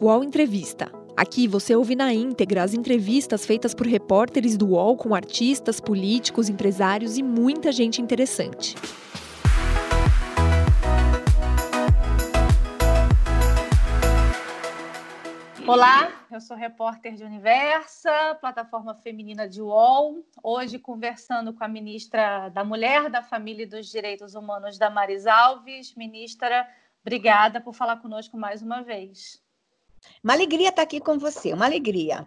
UOL Entrevista. Aqui você ouve na íntegra as entrevistas feitas por repórteres do UOL com artistas, políticos, empresários e muita gente interessante. Olá, eu sou repórter de Universa, plataforma feminina de UOL. Hoje conversando com a ministra da Mulher, da Família e dos Direitos Humanos, Damaris Alves. Ministra, obrigada por falar conosco mais uma vez. Uma alegria estar aqui com você, uma alegria.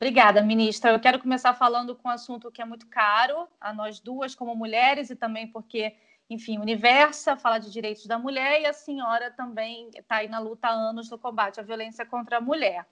Obrigada, ministra. Eu quero começar falando com um assunto que é muito caro a nós duas como mulheres e também porque, enfim, Universa fala de direitos da mulher e a senhora também está aí na luta há anos no combate à violência contra a mulher.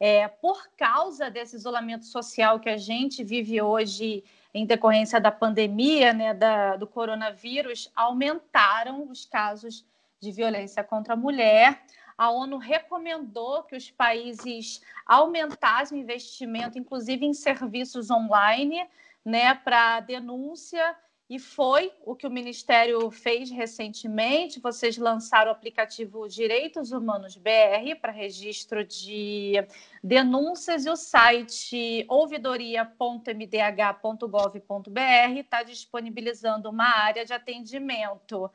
É, por causa desse isolamento social que a gente vive hoje em decorrência da pandemia, né, da, do coronavírus, aumentaram os casos de violência contra a mulher a ONU recomendou que os países aumentassem o investimento, inclusive em serviços online, né, para denúncia. E foi o que o Ministério fez recentemente. Vocês lançaram o aplicativo Direitos Humanos BR para registro de denúncias e o site ouvidoria.mdh.gov.br está disponibilizando uma área de atendimento.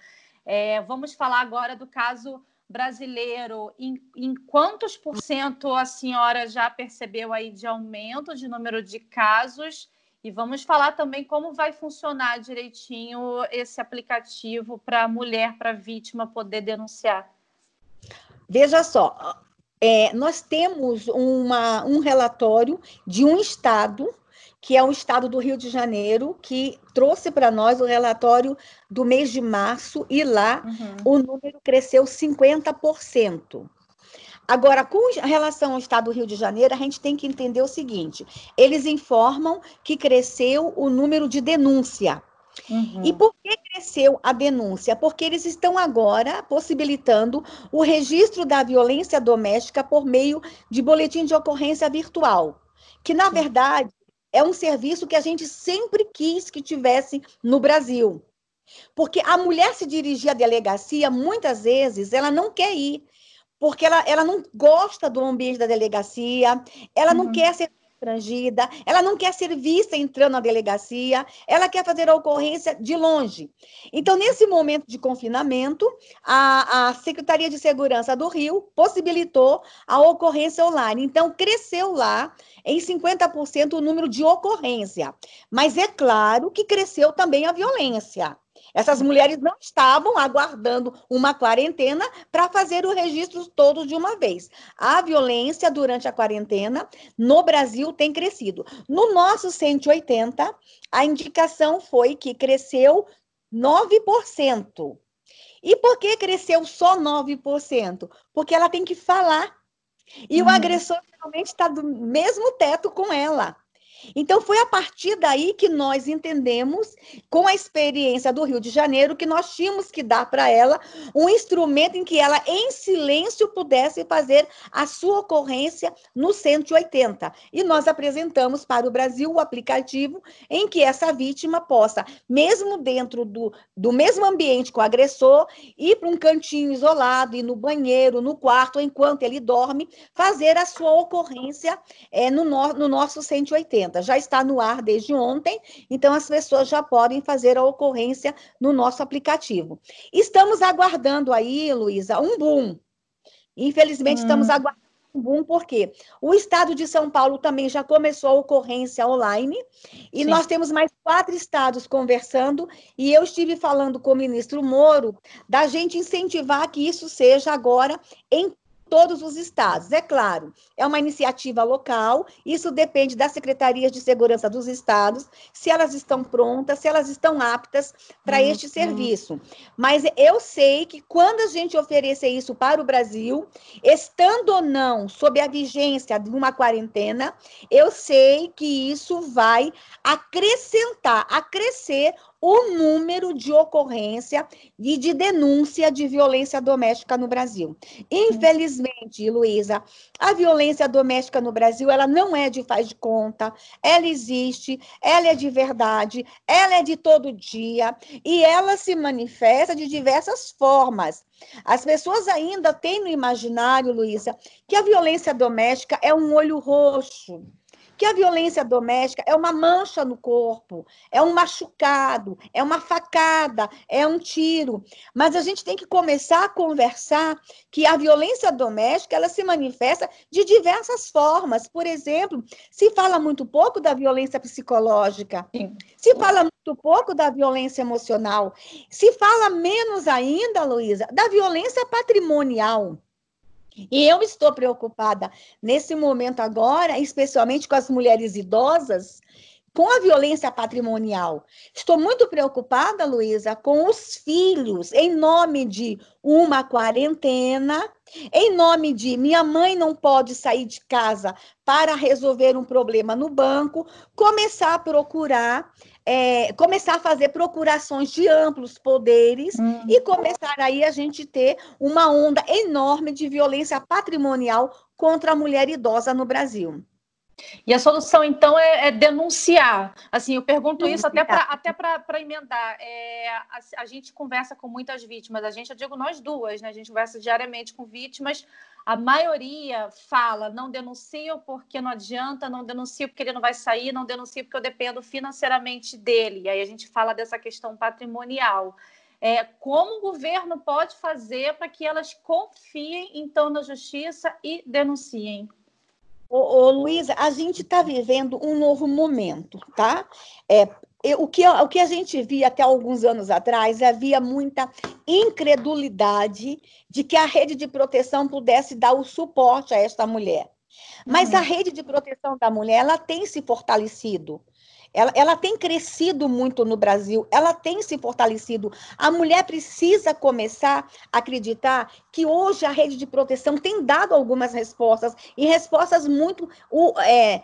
É, vamos falar agora do caso brasileiro, em, em, quantos por cento a senhora já percebeu aí de aumento de número de casos? E vamos falar também como vai funcionar direitinho esse aplicativo para a mulher, para a vítima poder denunciar. Veja só, é, nós temos uma, um relatório de um estado que é o estado do Rio de Janeiro, que trouxe para nós o relatório do mês de março, e lá uhum. o número cresceu 50%. Agora, com relação ao estado do Rio de Janeiro, a gente tem que entender o seguinte: eles informam que cresceu o número de denúncia. Uhum. E por que cresceu a denúncia? Porque eles estão agora possibilitando o registro da violência doméstica por meio de boletim de ocorrência virtual, que na verdade é um serviço que a gente sempre quis que tivesse no Brasil. Porque a mulher se dirigir à delegacia, muitas vezes, ela não quer ir, porque ela, ela não gosta do ambiente da delegacia, ela uhum. não quer ser constrangida, ela não quer ser vista entrando na delegacia, ela quer fazer a ocorrência de longe. Então, nesse momento de confinamento, a, a Secretaria de Segurança do Rio possibilitou a ocorrência online. Então, cresceu lá em 50% o número de ocorrência. Mas é claro que cresceu também a violência. Essas mulheres não estavam aguardando uma quarentena para fazer o registro todos de uma vez. A violência durante a quarentena no Brasil tem crescido. No nosso 180, a indicação foi que cresceu 9%. E por que cresceu só 9%? Porque ela tem que falar. E hum. o agressor realmente está do mesmo teto com ela. Então, foi a partir daí que nós entendemos, com a experiência do Rio de Janeiro, que nós tínhamos que dar para ela um instrumento em que ela, em silêncio, pudesse fazer a sua ocorrência no 180. E nós apresentamos para o Brasil o aplicativo em que essa vítima possa, mesmo dentro do, do mesmo ambiente com o agressor, ir para um cantinho isolado, ir no banheiro, no quarto, enquanto ele dorme, fazer a sua ocorrência é, no, no, no nosso 180 já está no ar desde ontem, então as pessoas já podem fazer a ocorrência no nosso aplicativo. Estamos aguardando aí, Luísa, um boom. Infelizmente, hum. estamos aguardando um boom, porque o estado de São Paulo também já começou a ocorrência online, e Sim. nós temos mais quatro estados conversando, e eu estive falando com o ministro Moro da gente incentivar que isso seja agora em todos os estados. É claro, é uma iniciativa local, isso depende das secretarias de segurança dos estados, se elas estão prontas, se elas estão aptas para uhum. este serviço. Mas eu sei que quando a gente oferecer isso para o Brasil, estando ou não sob a vigência de uma quarentena, eu sei que isso vai acrescentar, acrescer o número de ocorrência e de denúncia de violência doméstica no Brasil. Infelizmente, Luísa, a violência doméstica no Brasil, ela não é de faz de conta, ela existe, ela é de verdade, ela é de todo dia e ela se manifesta de diversas formas. As pessoas ainda têm no imaginário, Luísa, que a violência doméstica é um olho roxo, que a violência doméstica é uma mancha no corpo, é um machucado, é uma facada, é um tiro. Mas a gente tem que começar a conversar que a violência doméstica ela se manifesta de diversas formas. Por exemplo, se fala muito pouco da violência psicológica, Sim. se fala muito pouco da violência emocional, se fala menos ainda, Luísa, da violência patrimonial. E eu estou preocupada nesse momento agora, especialmente com as mulheres idosas, com a violência patrimonial. Estou muito preocupada, Luísa, com os filhos, em nome de uma quarentena, em nome de minha mãe não pode sair de casa para resolver um problema no banco, começar a procurar é, começar a fazer procurações de amplos poderes hum. e começar aí a gente ter uma onda enorme de violência patrimonial contra a mulher idosa no Brasil. E a solução, então, é, é denunciar. Assim, eu pergunto denunciar. isso até para até para emendar. É, a, a, gente conversa com muitas vítimas, a gente, eu digo nós duas, né? A gente conversa diariamente com vítimas a maioria fala, não denuncio porque não adianta, não denuncio porque ele não vai sair, não denuncio porque eu dependo financeiramente dele. E aí a gente fala dessa questão patrimonial. É, como o governo pode fazer para que elas confiem, então, na justiça e denunciem? Ô, ô Luísa, a gente está vivendo um novo momento, tá? É, o que, o que a gente via até alguns anos atrás, havia muita incredulidade de que a rede de proteção pudesse dar o suporte a esta mulher. Mas uhum. a rede de proteção da mulher, ela tem se fortalecido. Ela, ela tem crescido muito no Brasil, ela tem se fortalecido. A mulher precisa começar a acreditar que hoje a rede de proteção tem dado algumas respostas, e respostas muito é,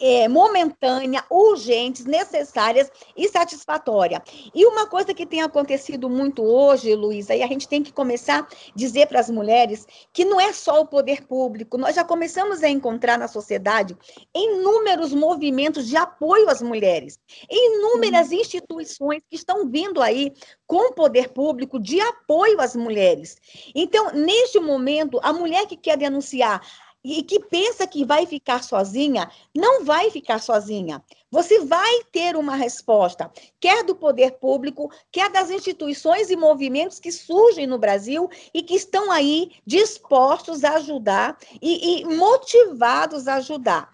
é, momentânea, urgentes, necessárias e satisfatória. E uma coisa que tem acontecido muito hoje, Luísa, e a gente tem que começar a dizer para as mulheres que não é só o poder público, nós já começamos a encontrar na sociedade inúmeros movimentos de apoio às mulheres, inúmeras uhum. instituições que estão vindo aí com o poder público de apoio às mulheres. Então, neste momento, a mulher que quer denunciar e que pensa que vai ficar sozinha, não vai ficar sozinha. Você vai ter uma resposta, quer do poder público, quer das instituições e movimentos que surgem no Brasil e que estão aí dispostos a ajudar e, e motivados a ajudar.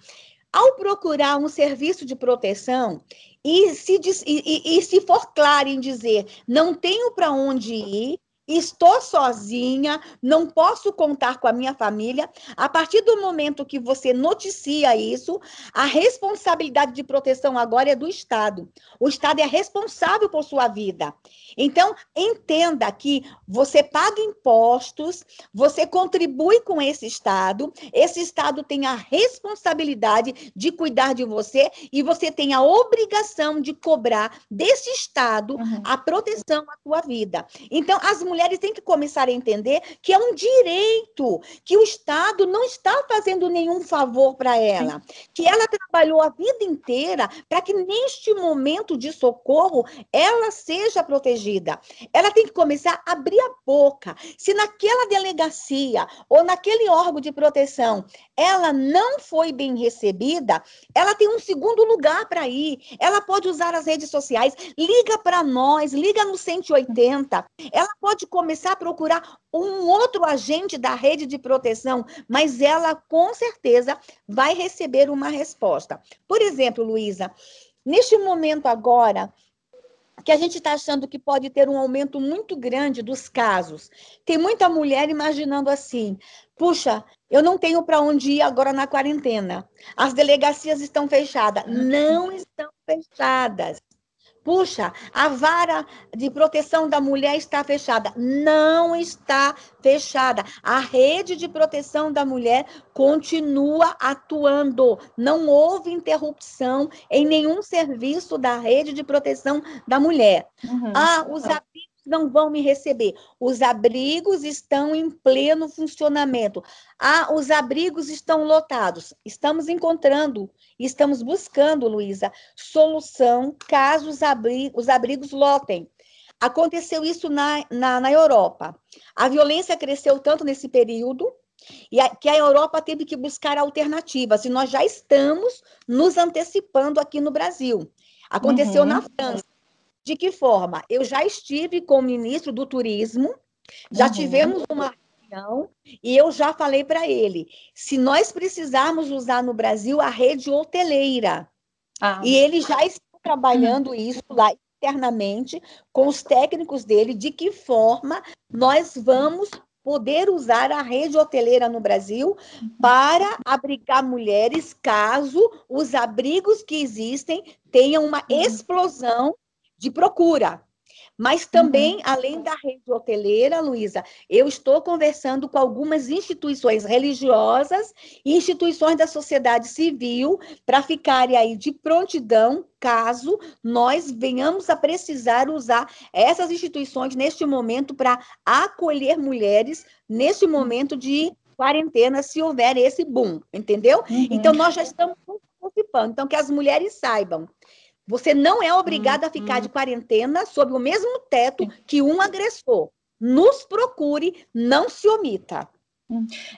Ao procurar um serviço de proteção e se, e, e, e se for claro em dizer não tenho para onde ir, estou sozinha, não posso contar com a minha família. A partir do momento que você noticia isso, a responsabilidade de proteção agora é do Estado. O Estado é responsável por sua vida. Então, entenda que você paga impostos, você contribui com esse Estado, esse Estado tem a responsabilidade de cuidar de você e você tem a obrigação de cobrar desse Estado uhum. a proteção à sua vida. Então, as mulheres mulheres têm que começar a entender que é um direito, que o Estado não está fazendo nenhum favor para ela, que ela trabalhou a vida inteira para que neste momento de socorro ela seja protegida. Ela tem que começar a abrir a boca. Se naquela delegacia ou naquele órgão de proteção ela não foi bem recebida, ela tem um segundo lugar para ir. Ela pode usar as redes sociais, liga para nós, liga no 180. Ela pode começar a procurar um outro agente da rede de proteção, mas ela com certeza vai receber uma resposta. Por exemplo, Luísa, neste momento agora, que a gente está achando que pode ter um aumento muito grande dos casos. Tem muita mulher imaginando assim: puxa, eu não tenho para onde ir agora na quarentena. As delegacias estão fechadas. Não estão fechadas. Puxa, a vara de proteção da mulher está fechada. Não está fechada. A rede de proteção da mulher continua atuando. Não houve interrupção em nenhum serviço da rede de proteção da mulher. Uhum. Ah, os abrigos não vão me receber. Os abrigos estão em pleno funcionamento. Ah, os abrigos estão lotados. Estamos encontrando, estamos buscando, Luísa, solução caso os, abri os abrigos lotem. Aconteceu isso na, na, na Europa. A violência cresceu tanto nesse período e a, que a Europa teve que buscar alternativas, e nós já estamos nos antecipando aqui no Brasil. Aconteceu uhum. na França. De que forma? Eu já estive com o ministro do Turismo, já uhum. tivemos uma reunião e eu já falei para ele: se nós precisarmos usar no Brasil a rede hoteleira, ah. e ele já está trabalhando isso lá internamente com os técnicos dele, de que forma nós vamos poder usar a rede hoteleira no Brasil para abrigar mulheres caso os abrigos que existem tenham uma uhum. explosão de procura. Mas também, uhum. além da rede hoteleira, Luísa, eu estou conversando com algumas instituições religiosas e instituições da sociedade civil para ficarem aí de prontidão caso nós venhamos a precisar usar essas instituições neste momento para acolher mulheres neste momento de quarentena, se houver esse boom, entendeu? Uhum. Então, nós já estamos participando. Então, que as mulheres saibam você não é obrigado a ficar de uhum. quarentena sob o mesmo teto que um agressor. Nos procure, não se omita.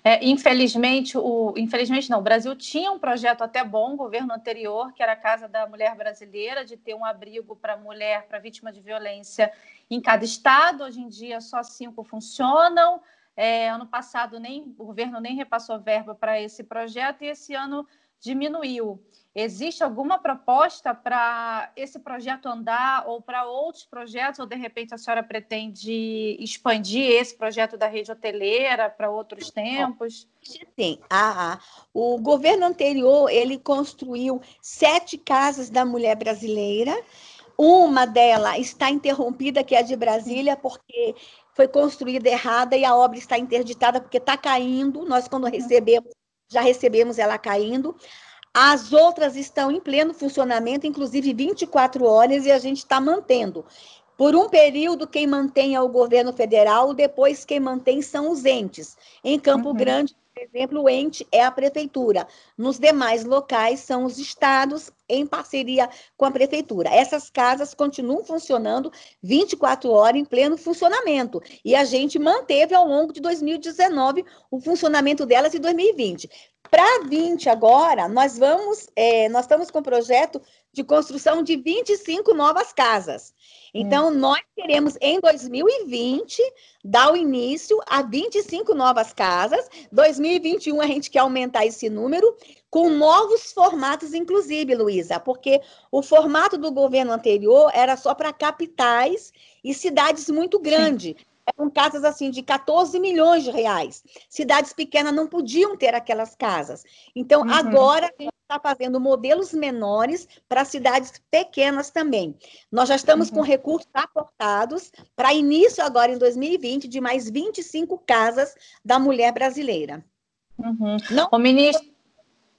É, infelizmente, o, infelizmente não, o Brasil tinha um projeto até bom, governo anterior, que era a Casa da Mulher Brasileira, de ter um abrigo para mulher, para vítima de violência em cada estado. Hoje em dia, só cinco funcionam. É, ano passado, nem, o governo nem repassou verba para esse projeto e esse ano diminuiu. Existe alguma proposta para esse projeto andar ou para outros projetos? Ou de repente a senhora pretende expandir esse projeto da rede hoteleira para outros tempos? Sim, ah, ah, o governo anterior ele construiu sete casas da mulher brasileira. Uma delas está interrompida, que é a de Brasília, porque foi construída errada e a obra está interditada porque está caindo. Nós, quando recebemos, já recebemos ela caindo. As outras estão em pleno funcionamento, inclusive 24 horas, e a gente está mantendo. Por um período, quem mantém é o governo federal, depois quem mantém são os entes. Em Campo uhum. Grande, exemplo, o ente é a prefeitura. Nos demais locais são os estados em parceria com a prefeitura. Essas casas continuam funcionando 24 horas em pleno funcionamento. E a gente manteve ao longo de 2019 o funcionamento delas em 2020. Para 20 agora, nós vamos, é, nós estamos com um projeto de construção de 25 novas casas. Então, hum. nós queremos, em 2020, dar o início a 25 novas casas. 2021, a gente quer aumentar esse número com novos formatos, inclusive, Luísa, porque o formato do governo anterior era só para capitais e cidades muito grandes. Eram casas assim de 14 milhões de reais. Cidades pequenas não podiam ter aquelas casas. Então, uhum. agora a gente está fazendo modelos menores para cidades pequenas também. Nós já estamos uhum. com recursos aportados para início agora em 2020 de mais 25 casas da mulher brasileira. Uhum. Não, o ministro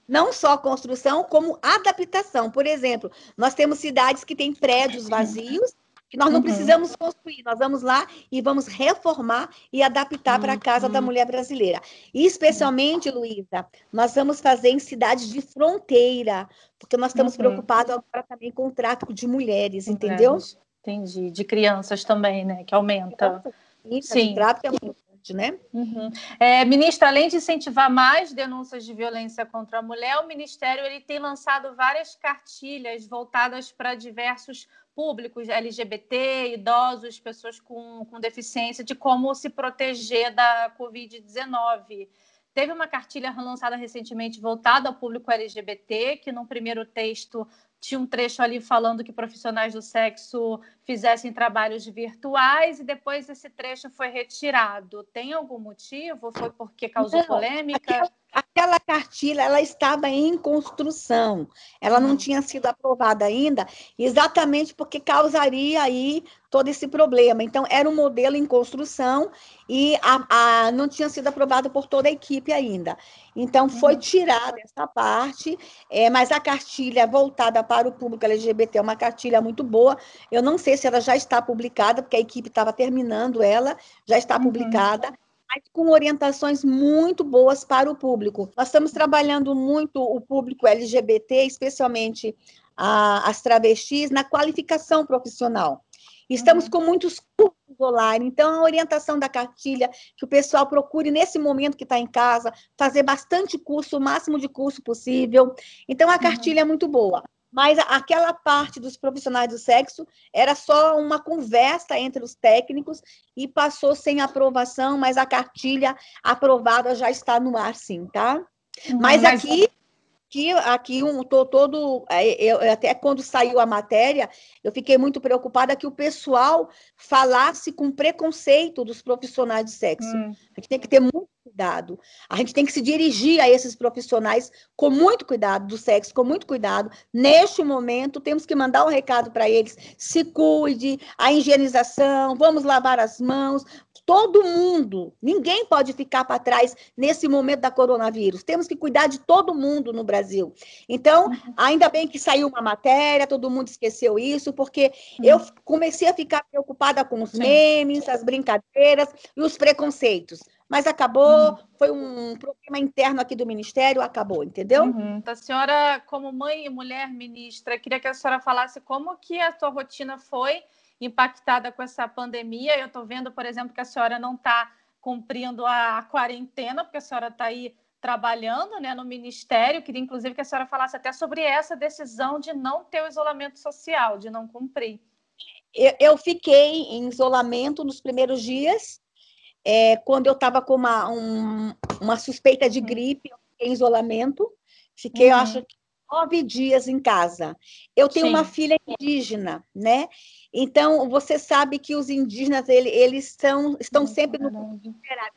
não só construção, como adaptação. Por exemplo, nós temos cidades que têm prédios vazios que nós não uhum. precisamos construir, nós vamos lá e vamos reformar e adaptar para a casa da uhum. mulher brasileira. E especialmente, Luísa, nós vamos fazer em cidades de fronteira, porque nós estamos uhum. preocupados agora também com o tráfico de mulheres, entendeu? Entendi. De crianças também, né? Que aumenta. Sim. tráfico é muito né? Uhum. É, ministra, além de incentivar mais denúncias de violência contra a mulher, o Ministério ele tem lançado várias cartilhas voltadas para diversos públicos, LGBT, idosos, pessoas com, com deficiência, de como se proteger da Covid-19. Teve uma cartilha lançada recentemente voltada ao público LGBT, que no primeiro texto tinha um trecho ali falando que profissionais do sexo fizessem trabalhos virtuais e depois esse trecho foi retirado. Tem algum motivo? Foi porque causou não, polêmica? Aquela, aquela, cartilha ela estava em construção, ela não tinha sido aprovada ainda, exatamente porque causaria aí todo esse problema. Então, era um modelo em construção e a, a, não tinha sido aprovado por toda a equipe ainda. Então, foi uhum. tirada essa parte, é, mas a cartilha voltada para o público LGBT é uma cartilha muito boa. Eu não sei se ela já está publicada, porque a equipe estava terminando ela, já está uhum. publicada, mas com orientações muito boas para o público. Nós estamos trabalhando muito o público LGBT, especialmente a, as travestis, na qualificação profissional. Estamos uhum. com muitos cursos online, então a orientação da cartilha, que o pessoal procure nesse momento que está em casa, fazer bastante curso, o máximo de curso possível. Então a uhum. cartilha uhum. é muito boa. Mas aquela parte dos profissionais do sexo era só uma conversa entre os técnicos e passou sem aprovação, mas a cartilha aprovada já está no ar, sim, tá? Uhum, mas, mas aqui que aqui um tô todo é, eu, até quando saiu a matéria eu fiquei muito preocupada que o pessoal falasse com preconceito dos profissionais de sexo hum. a gente tem que ter muito cuidado a gente tem que se dirigir a esses profissionais com muito cuidado do sexo com muito cuidado neste momento temos que mandar um recado para eles se cuide a higienização vamos lavar as mãos todo mundo. Ninguém pode ficar para trás nesse momento da coronavírus. Temos que cuidar de todo mundo no Brasil. Então, uhum. ainda bem que saiu uma matéria, todo mundo esqueceu isso, porque uhum. eu comecei a ficar preocupada com os memes, as brincadeiras e os preconceitos. Mas acabou, uhum. foi um problema interno aqui do Ministério, acabou, entendeu? Uhum. A senhora, como mãe e mulher ministra, queria que a senhora falasse como que a sua rotina foi impactada com essa pandemia. Eu estou vendo, por exemplo, que a senhora não está cumprindo a quarentena, porque a senhora está aí trabalhando né, no Ministério. Queria, inclusive, que a senhora falasse até sobre essa decisão de não ter o isolamento social, de não cumprir. Eu, eu fiquei em isolamento nos primeiros dias, é, quando eu estava com uma, um, uma suspeita de uhum. gripe, em isolamento. Fiquei, uhum. eu acho, nove dias em casa. Eu tenho Sim. uma filha indígena, né? Então, você sabe que os indígenas, ele, eles são, estão sempre no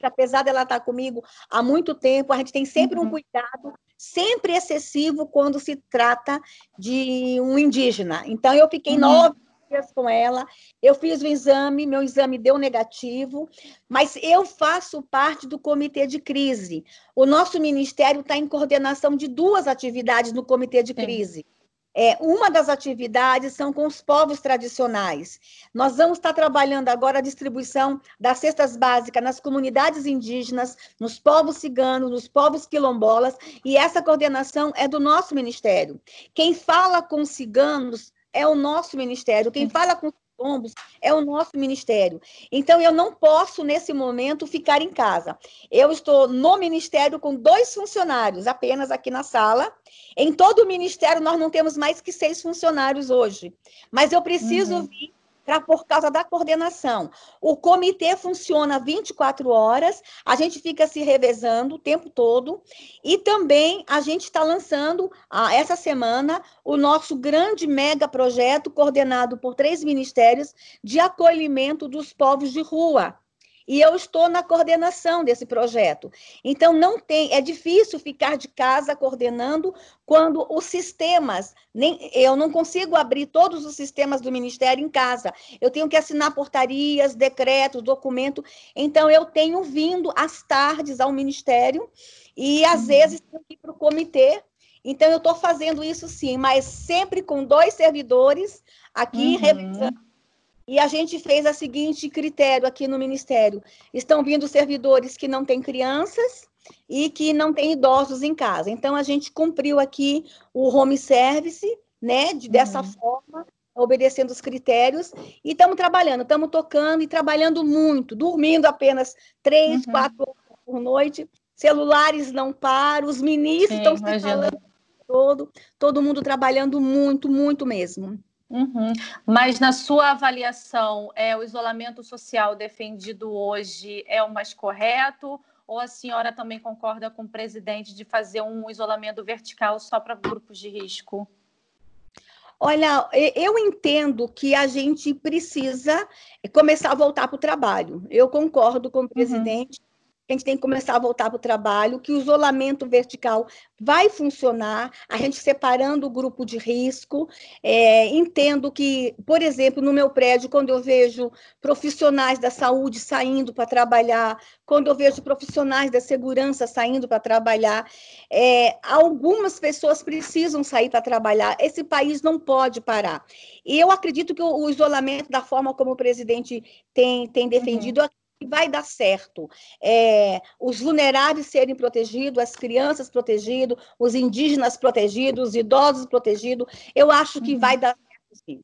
apesar dela estar comigo há muito tempo, a gente tem sempre uhum. um cuidado, sempre excessivo, quando se trata de um indígena. Então, eu fiquei uhum. nove dias com ela, eu fiz o exame, meu exame deu negativo, mas eu faço parte do comitê de crise. O nosso ministério está em coordenação de duas atividades no comitê de crise. Sim. É, uma das atividades são com os povos tradicionais. Nós vamos estar trabalhando agora a distribuição das cestas básicas nas comunidades indígenas, nos povos ciganos, nos povos quilombolas, e essa coordenação é do nosso ministério. Quem fala com os ciganos é o nosso ministério, quem fala com os quilombos é o nosso ministério. Então, eu não posso, nesse momento, ficar em casa. Eu estou no ministério com dois funcionários apenas aqui na sala. Em todo o ministério, nós não temos mais que seis funcionários hoje. Mas eu preciso uhum. vir por causa da coordenação. O comitê funciona 24 horas, a gente fica se revezando o tempo todo, e também a gente está lançando, ah, essa semana, o nosso grande mega projeto, coordenado por três ministérios, de acolhimento dos povos de rua e eu estou na coordenação desse projeto. Então não tem, é difícil ficar de casa coordenando quando os sistemas, nem eu não consigo abrir todos os sistemas do ministério em casa. Eu tenho que assinar portarias, decretos, documento. Então eu tenho vindo às tardes ao ministério e às uhum. vezes tenho que ir para o comitê. Então eu estou fazendo isso sim, mas sempre com dois servidores aqui uhum. revisando e a gente fez a seguinte critério aqui no Ministério: estão vindo servidores que não têm crianças e que não têm idosos em casa. Então, a gente cumpriu aqui o home service, né, de, dessa uhum. forma, obedecendo os critérios, e estamos trabalhando, estamos tocando e trabalhando muito, dormindo apenas três, uhum. quatro horas por noite, celulares não param, os ministros estão se falando todo, todo mundo trabalhando muito, muito mesmo. Uhum. Mas na sua avaliação, é o isolamento social defendido hoje é o mais correto? Ou a senhora também concorda com o presidente de fazer um isolamento vertical só para grupos de risco? Olha, eu entendo que a gente precisa começar a voltar para o trabalho. Eu concordo com o uhum. presidente. Uhum a gente tem que começar a voltar para o trabalho, que o isolamento vertical vai funcionar, a gente separando o grupo de risco. É, entendo que, por exemplo, no meu prédio, quando eu vejo profissionais da saúde saindo para trabalhar, quando eu vejo profissionais da segurança saindo para trabalhar, é, algumas pessoas precisam sair para trabalhar. Esse país não pode parar. E eu acredito que o, o isolamento, da forma como o presidente tem, tem defendido, uhum vai dar certo. É, os vulneráveis serem protegidos, as crianças protegidas, os indígenas protegidos, os idosos protegidos, eu acho que uhum. vai dar certo sim.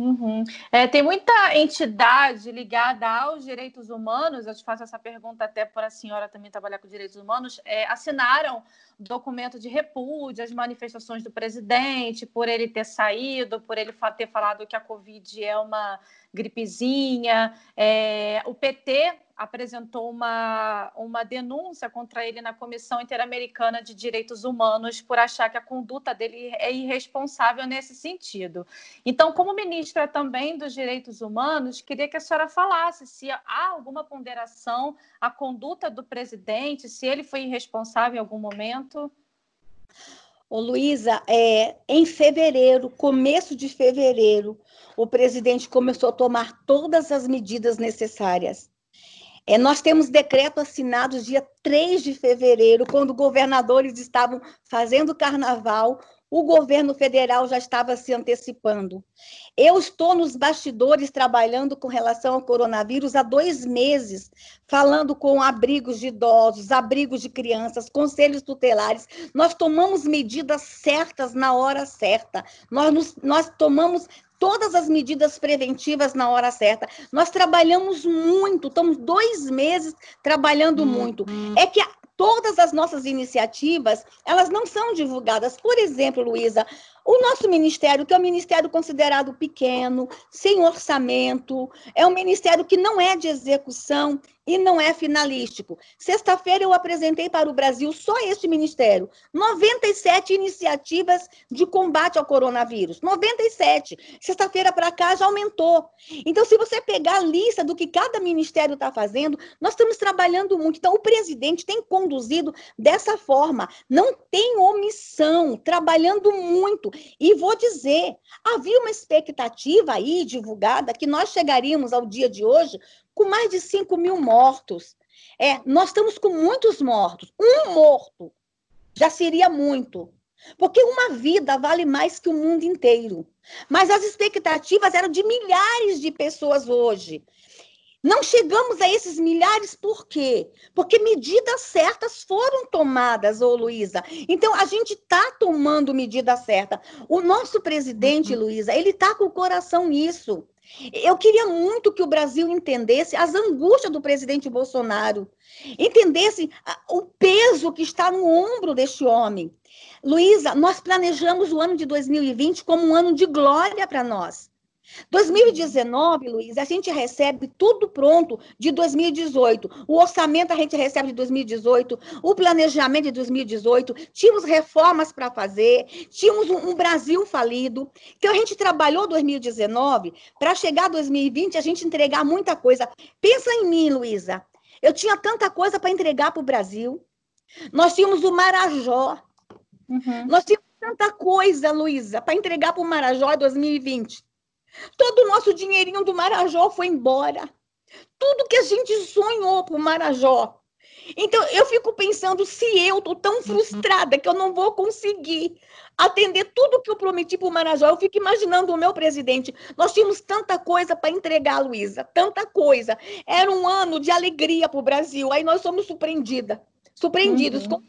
Uhum. É, tem muita entidade ligada aos direitos humanos, eu te faço essa pergunta até para a senhora também trabalhar com direitos humanos, é, assinaram documento de repúdio às manifestações do presidente, por ele ter saído, por ele ter falado que a Covid é uma gripezinha. É, o PT apresentou uma, uma denúncia contra ele na Comissão Interamericana de Direitos Humanos por achar que a conduta dele é irresponsável nesse sentido. Então, como ministra também dos Direitos Humanos, queria que a senhora falasse se há alguma ponderação à conduta do presidente, se ele foi irresponsável em algum momento. Ô, Luísa, é, em fevereiro, começo de fevereiro, o presidente começou a tomar todas as medidas necessárias é, nós temos decreto assinado dia 3 de fevereiro, quando governadores estavam fazendo carnaval, o governo federal já estava se antecipando. Eu estou nos bastidores trabalhando com relação ao coronavírus há dois meses, falando com abrigos de idosos, abrigos de crianças, conselhos tutelares. Nós tomamos medidas certas na hora certa. Nós, nos, nós tomamos todas as medidas preventivas na hora certa. Nós trabalhamos muito, estamos dois meses trabalhando uhum. muito. É que a, todas as nossas iniciativas, elas não são divulgadas. Por exemplo, Luísa, o nosso ministério, que é um ministério considerado pequeno, sem orçamento, é um ministério que não é de execução e não é finalístico. Sexta-feira eu apresentei para o Brasil, só este ministério, 97 iniciativas de combate ao coronavírus. 97. Sexta-feira para cá já aumentou. Então, se você pegar a lista do que cada ministério está fazendo, nós estamos trabalhando muito. Então, o presidente tem conduzido dessa forma, não tem omissão, trabalhando muito. E vou dizer, havia uma expectativa aí divulgada que nós chegaríamos ao dia de hoje com mais de 5 mil mortos. É, nós estamos com muitos mortos. Um morto já seria muito. Porque uma vida vale mais que o mundo inteiro. Mas as expectativas eram de milhares de pessoas hoje. Não chegamos a esses milhares por quê? Porque medidas certas foram tomadas, ô Luísa. Então, a gente está tomando medida certa. O nosso presidente, uhum. Luísa, ele está com o coração nisso. Eu queria muito que o Brasil entendesse as angústias do presidente Bolsonaro, entendesse o peso que está no ombro deste homem. Luísa, nós planejamos o ano de 2020 como um ano de glória para nós. 2019, Luiz, a gente recebe tudo pronto de 2018. O orçamento a gente recebe de 2018, o planejamento de 2018, tínhamos reformas para fazer, tínhamos um, um, Brasil falido. Então a gente trabalhou 2019 para chegar 2020 a gente entregar muita coisa. Pensa em mim, Luísa. Eu tinha tanta coisa para entregar para o Brasil. Nós tínhamos o Marajó. Uhum. Nós tínhamos tanta coisa, Luísa, para entregar para o Marajó em 2020. Todo o nosso dinheirinho do Marajó foi embora. Tudo que a gente sonhou para o Marajó. Então, eu fico pensando se eu estou tão uhum. frustrada que eu não vou conseguir atender tudo que eu prometi para o Marajó. Eu fico imaginando o meu presidente. Nós tínhamos tanta coisa para entregar, Luísa, tanta coisa. Era um ano de alegria para o Brasil. Aí nós somos surpreendidas, surpreendidos uhum. com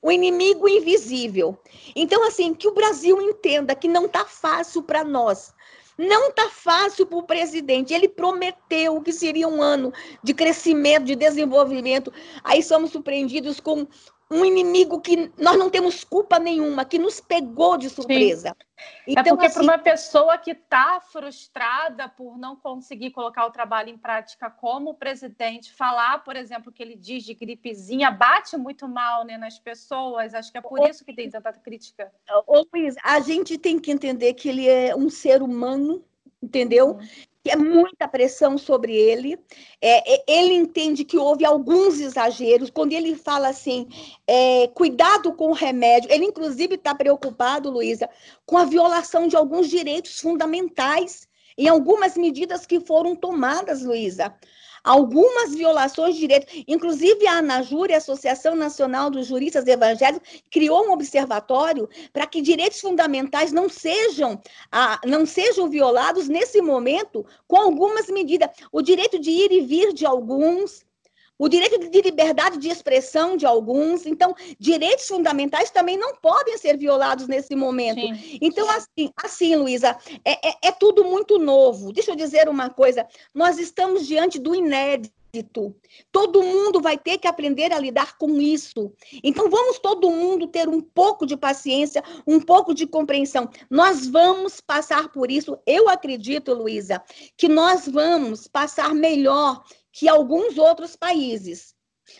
o inimigo invisível. Então, assim, que o Brasil entenda que não está fácil para nós não está fácil para o presidente. Ele prometeu que seria um ano de crescimento, de desenvolvimento. Aí somos surpreendidos com um inimigo que nós não temos culpa nenhuma, que nos pegou de surpresa. É então, é porque assim, para uma pessoa que está frustrada por não conseguir colocar o trabalho em prática como o presidente, falar, por exemplo, que ele diz de gripezinha, bate muito mal né, nas pessoas. Acho que é por isso que tem tanta crítica. Ô, Luiz, a gente tem que entender que ele é um ser humano, entendeu? Uhum é muita pressão sobre ele. É, é, ele entende que houve alguns exageros. Quando ele fala assim, é, cuidado com o remédio, ele inclusive está preocupado, Luísa, com a violação de alguns direitos fundamentais em algumas medidas que foram tomadas, Luísa algumas violações de direitos. Inclusive, a ANAJUR, a Associação Nacional dos Juristas Evangélicos, criou um observatório para que direitos fundamentais não sejam, ah, não sejam violados nesse momento com algumas medidas. O direito de ir e vir de alguns, o direito de liberdade de expressão de alguns. Então, direitos fundamentais também não podem ser violados nesse momento. Sim. Então, assim, assim Luísa, é, é, é, tudo muito novo. Deixa eu dizer uma coisa: nós estamos diante do inédito. Todo mundo vai ter que aprender a lidar com isso. Então, vamos todo mundo ter um pouco de paciência, um pouco de compreensão. Nós vamos passar por isso. Eu acredito, Luísa, que nós vamos passar melhor que alguns outros países.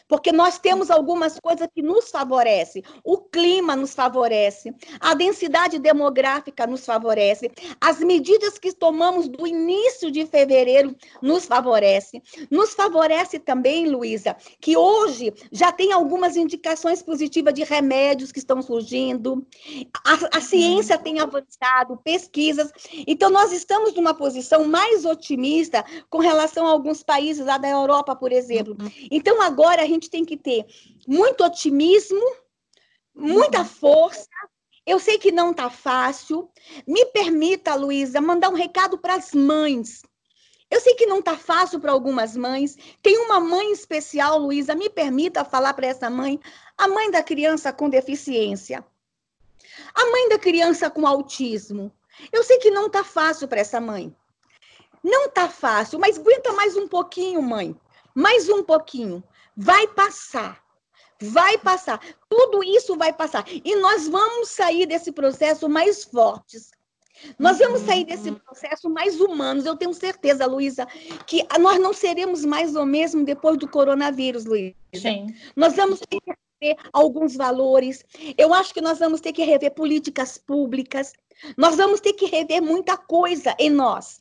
Porque nós temos algumas coisas que nos favorecem. O clima nos favorece, a densidade demográfica nos favorece, as medidas que tomamos do início de fevereiro nos favorece. Nos favorece também, Luísa, que hoje já tem algumas indicações positivas de remédios que estão surgindo, a, a ciência tem avançado, pesquisas. Então, nós estamos numa posição mais otimista com relação a alguns países lá da Europa, por exemplo. Uhum. Então, agora agora a gente tem que ter muito otimismo, muita força. Eu sei que não está fácil. Me permita, Luísa, mandar um recado para as mães. Eu sei que não está fácil para algumas mães. Tem uma mãe especial, Luísa, me permita falar para essa mãe, a mãe da criança com deficiência, a mãe da criança com autismo. Eu sei que não está fácil para essa mãe. Não está fácil, mas aguenta mais um pouquinho, mãe. Mais um pouquinho. Vai passar. Vai passar. Tudo isso vai passar. E nós vamos sair desse processo mais fortes. Nós vamos sair desse processo mais humanos. Eu tenho certeza, Luísa, que nós não seremos mais o mesmo depois do coronavírus, Luísa. Nós vamos ter que rever alguns valores. Eu acho que nós vamos ter que rever políticas públicas. Nós vamos ter que rever muita coisa em nós.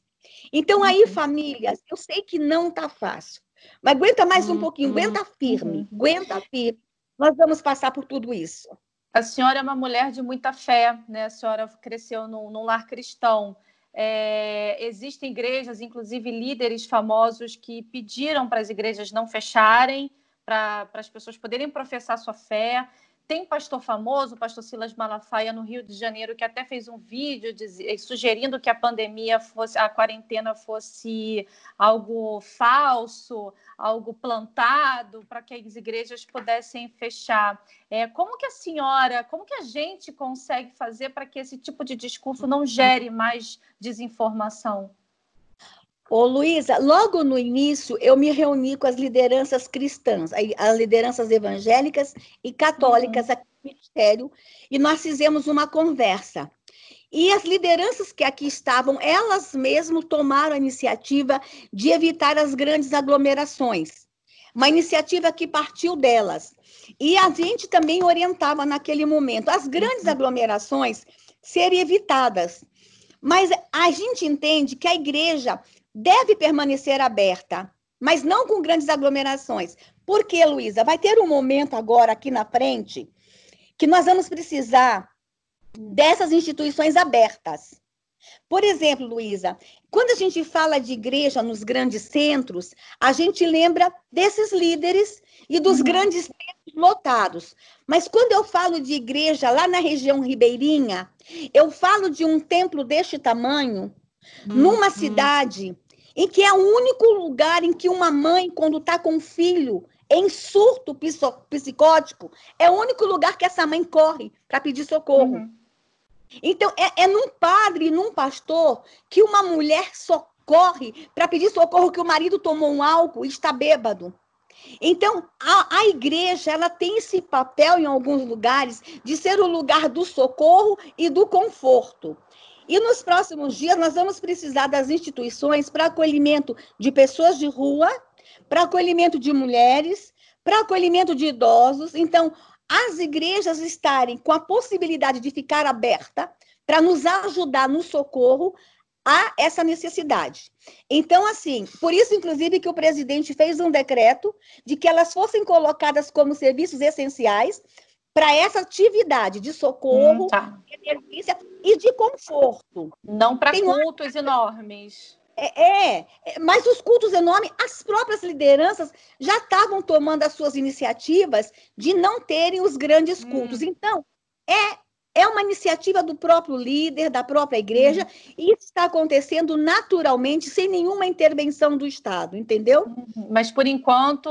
Então, aí, uhum. famílias, eu sei que não está fácil. Mas aguenta mais um uhum. pouquinho, aguenta firme, uhum. aguenta firme. Nós vamos passar por tudo isso. A senhora é uma mulher de muita fé, né? A senhora cresceu num, num lar cristão. É, existem igrejas, inclusive líderes famosos, que pediram para as igrejas não fecharem, para as pessoas poderem professar sua fé. Tem pastor famoso, o pastor Silas Malafaia, no Rio de Janeiro, que até fez um vídeo diz, sugerindo que a pandemia fosse, a quarentena fosse algo falso, algo plantado, para que as igrejas pudessem fechar. É, como que a senhora, como que a gente consegue fazer para que esse tipo de discurso não gere mais desinformação? Ô, Luísa, logo no início eu me reuni com as lideranças cristãs, as lideranças evangélicas e católicas uhum. aqui no Ministério, e nós fizemos uma conversa. E as lideranças que aqui estavam, elas mesmas tomaram a iniciativa de evitar as grandes aglomerações. Uma iniciativa que partiu delas. E a gente também orientava naquele momento as grandes uhum. aglomerações serem evitadas. Mas a gente entende que a igreja deve permanecer aberta, mas não com grandes aglomerações. Por quê, Luísa? Vai ter um momento agora aqui na frente que nós vamos precisar dessas instituições abertas. Por exemplo, Luísa, quando a gente fala de igreja nos grandes centros, a gente lembra desses líderes e dos uhum. grandes templos lotados. Mas quando eu falo de igreja lá na região ribeirinha, eu falo de um templo deste tamanho, uhum. numa cidade em que é o único lugar em que uma mãe, quando está com um filho em surto psicótico, é o único lugar que essa mãe corre para pedir socorro. Uhum. Então, é, é num padre, num pastor, que uma mulher socorre para pedir socorro que o marido tomou um álcool e está bêbado. Então, a, a, igreja ela tem esse papel em alguns lugares de ser o lugar do socorro e do conforto. E nos próximos dias nós vamos precisar das instituições para acolhimento de pessoas de rua, para acolhimento de mulheres, para acolhimento de idosos. Então, as igrejas estarem com a possibilidade de ficar aberta para nos ajudar no socorro a essa necessidade. Então, assim, por isso, inclusive, que o presidente fez um decreto de que elas fossem colocadas como serviços essenciais para essa atividade de socorro, hum, tá. de emergência e de conforto. Não para cultos uma... enormes. É, é, é, mas os cultos enormes, as próprias lideranças já estavam tomando as suas iniciativas de não terem os grandes hum. cultos. Hum. Então, é é uma iniciativa do próprio líder, da própria igreja, uhum. e isso está acontecendo naturalmente, sem nenhuma intervenção do Estado, entendeu? Uhum. Mas, por enquanto,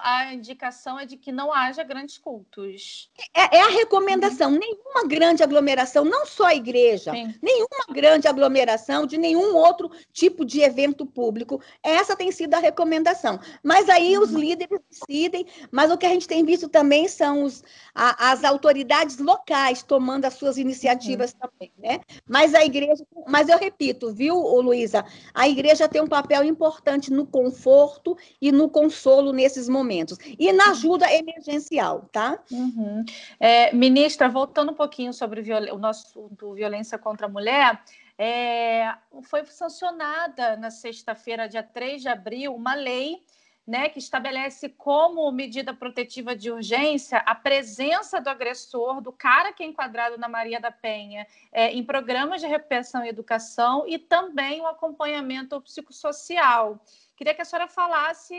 a indicação é de que não haja grandes cultos. É, é a recomendação. Uhum. Nenhuma grande aglomeração, não só a igreja, Sim. nenhuma grande aglomeração de nenhum outro tipo de evento público. Essa tem sido a recomendação. Mas aí os uhum. líderes decidem, mas o que a gente tem visto também são os, a, as autoridades locais tomando as suas iniciativas uhum. também, né? Mas a igreja, mas eu repito, viu, Luísa? A igreja tem um papel importante no conforto e no consolo nesses momentos e na ajuda emergencial, tá? Uhum. É, ministra, voltando um pouquinho sobre o nosso do violência contra a mulher. É, foi sancionada na sexta-feira, dia 3 de abril, uma lei né, que estabelece como medida protetiva de urgência a presença do agressor, do cara que é enquadrado na Maria da Penha, é, em programas de repressão e educação e também o acompanhamento psicossocial. Queria que a senhora falasse,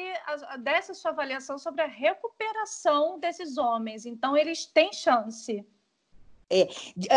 dessa sua avaliação sobre a recuperação desses homens. Então, eles têm chance. É,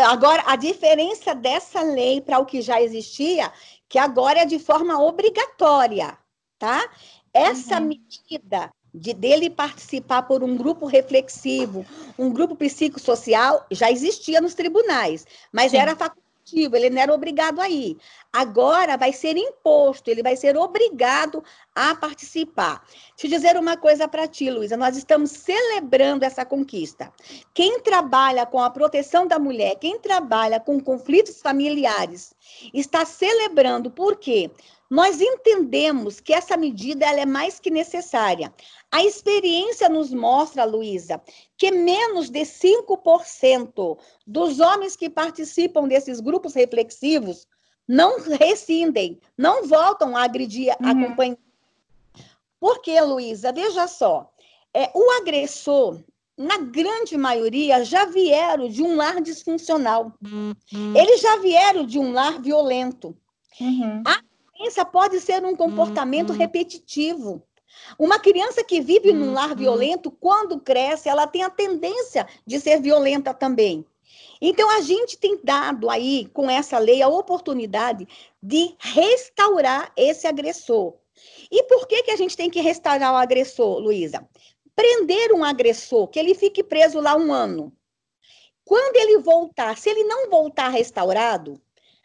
agora, a diferença dessa lei para o que já existia, que agora é de forma obrigatória, tá? Essa uhum. medida de dele participar por um grupo reflexivo, um grupo psicossocial, já existia nos tribunais, mas Sim. era facultativo, ele não era obrigado a ir. Agora vai ser imposto, ele vai ser obrigado a participar. Deixa eu dizer uma coisa para ti, Luísa, nós estamos celebrando essa conquista. Quem trabalha com a proteção da mulher, quem trabalha com conflitos familiares, está celebrando, por quê? Nós entendemos que essa medida ela é mais que necessária. A experiência nos mostra, Luísa, que menos de 5% dos homens que participam desses grupos reflexivos não rescindem, não voltam a agredir uhum. a companhia. Por quê, Luísa? Veja só, é, o agressor, na grande maioria, já vieram de um lar disfuncional. Uhum. Eles já vieram de um lar violento. Uhum. A criança pode ser um comportamento uhum. repetitivo. Uma criança que vive uhum. num lar uhum. violento, quando cresce, ela tem a tendência de ser violenta também. Então, a gente tem dado aí, com essa lei, a oportunidade de restaurar esse agressor. E por que, que a gente tem que restaurar o agressor, Luísa? Prender um agressor, que ele fique preso lá um ano. Quando ele voltar, se ele não voltar restaurado,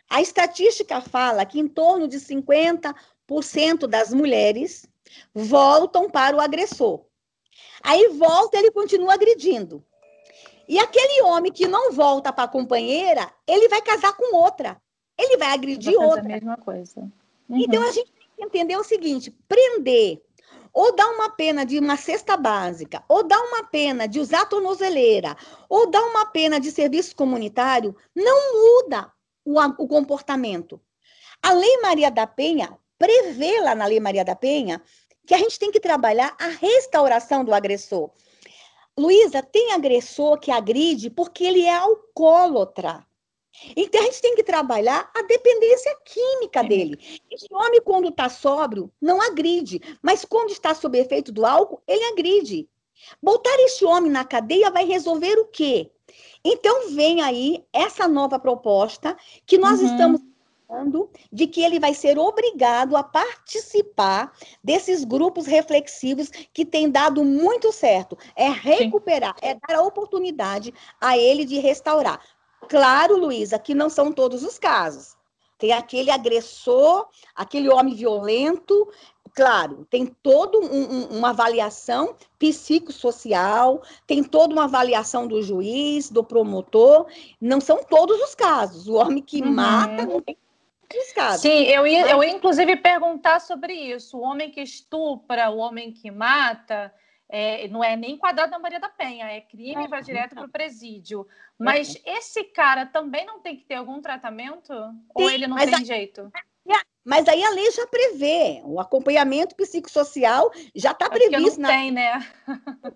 a estatística fala que em torno de 50% das mulheres voltam para o agressor. Aí volta, ele continua agredindo. E aquele homem que não volta para a companheira, ele vai casar com outra. Ele vai agredir outra. a mesma coisa. Uhum. Então a gente tem que entender o seguinte: prender ou dar uma pena de uma cesta básica, ou dar uma pena de usar tornozeleira, ou dar uma pena de serviço comunitário, não muda o, o comportamento. A Lei Maria da Penha prevê lá na Lei Maria da Penha que a gente tem que trabalhar a restauração do agressor. Luísa, tem agressor que agride porque ele é alcoólatra. Então, a gente tem que trabalhar a dependência química dele. Esse homem, quando está sóbrio, não agride, mas quando está sob efeito do álcool, ele agride. Botar esse homem na cadeia vai resolver o quê? Então, vem aí essa nova proposta que nós uhum. estamos falando de que ele vai ser obrigado a participar desses grupos reflexivos que têm dado muito certo. É recuperar, Sim. é dar a oportunidade a ele de restaurar. Claro, Luísa, que não são todos os casos. Tem aquele agressor, aquele homem violento, Claro, tem toda um, um, uma avaliação psicossocial, tem toda uma avaliação do juiz, do promotor. Não são todos os casos. O homem que uhum. mata não tem todos os casos. Sim, eu ia, Mas... eu ia inclusive perguntar sobre isso. O homem que estupra, o homem que mata. É, não é nem quadrado da Maria da Penha, é crime e vai direto para o presídio. Mas é. esse cara também não tem que ter algum tratamento? Sim, ou ele não tem a... jeito? Mas aí a lei já prevê, o acompanhamento psicossocial já está é previsto. Não na... tem, né?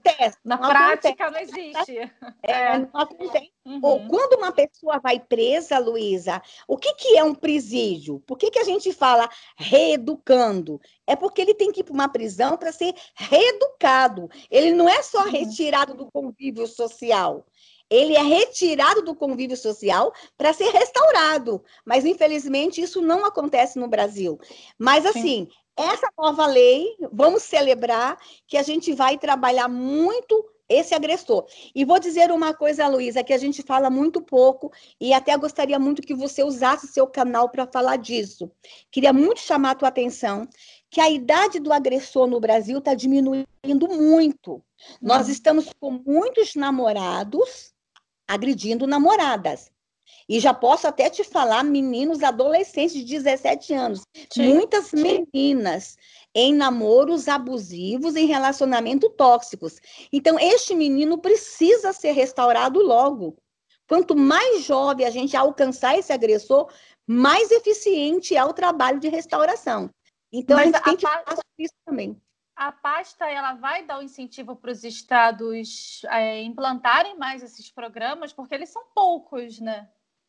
Teste, na não prática acontece. não existe. É, é. Não acontece. Uhum. Ou quando uma pessoa vai presa, Luísa, o que, que é um presídio? Por que, que a gente fala reeducando? É porque ele tem que ir para uma prisão para ser reeducado. Ele não é só uhum. retirado do convívio social ele é retirado do convívio social para ser restaurado. Mas, infelizmente, isso não acontece no Brasil. Mas, assim, Sim. essa nova lei, vamos celebrar que a gente vai trabalhar muito esse agressor. E vou dizer uma coisa, Luísa, que a gente fala muito pouco e até gostaria muito que você usasse seu canal para falar disso. Queria muito chamar a tua atenção que a idade do agressor no Brasil está diminuindo muito. Nós uhum. estamos com muitos namorados agredindo namoradas. E já posso até te falar, meninos adolescentes de 17 anos. Sim, Muitas sim. meninas em namoros abusivos, em relacionamento tóxicos. Então, este menino precisa ser restaurado logo. Quanto mais jovem a gente alcançar esse agressor, mais eficiente é o trabalho de restauração. Então, Mas a gente tem que fazer isso também a pasta ela vai dar o um incentivo para os estados é, implantarem mais esses programas, porque eles são poucos, né?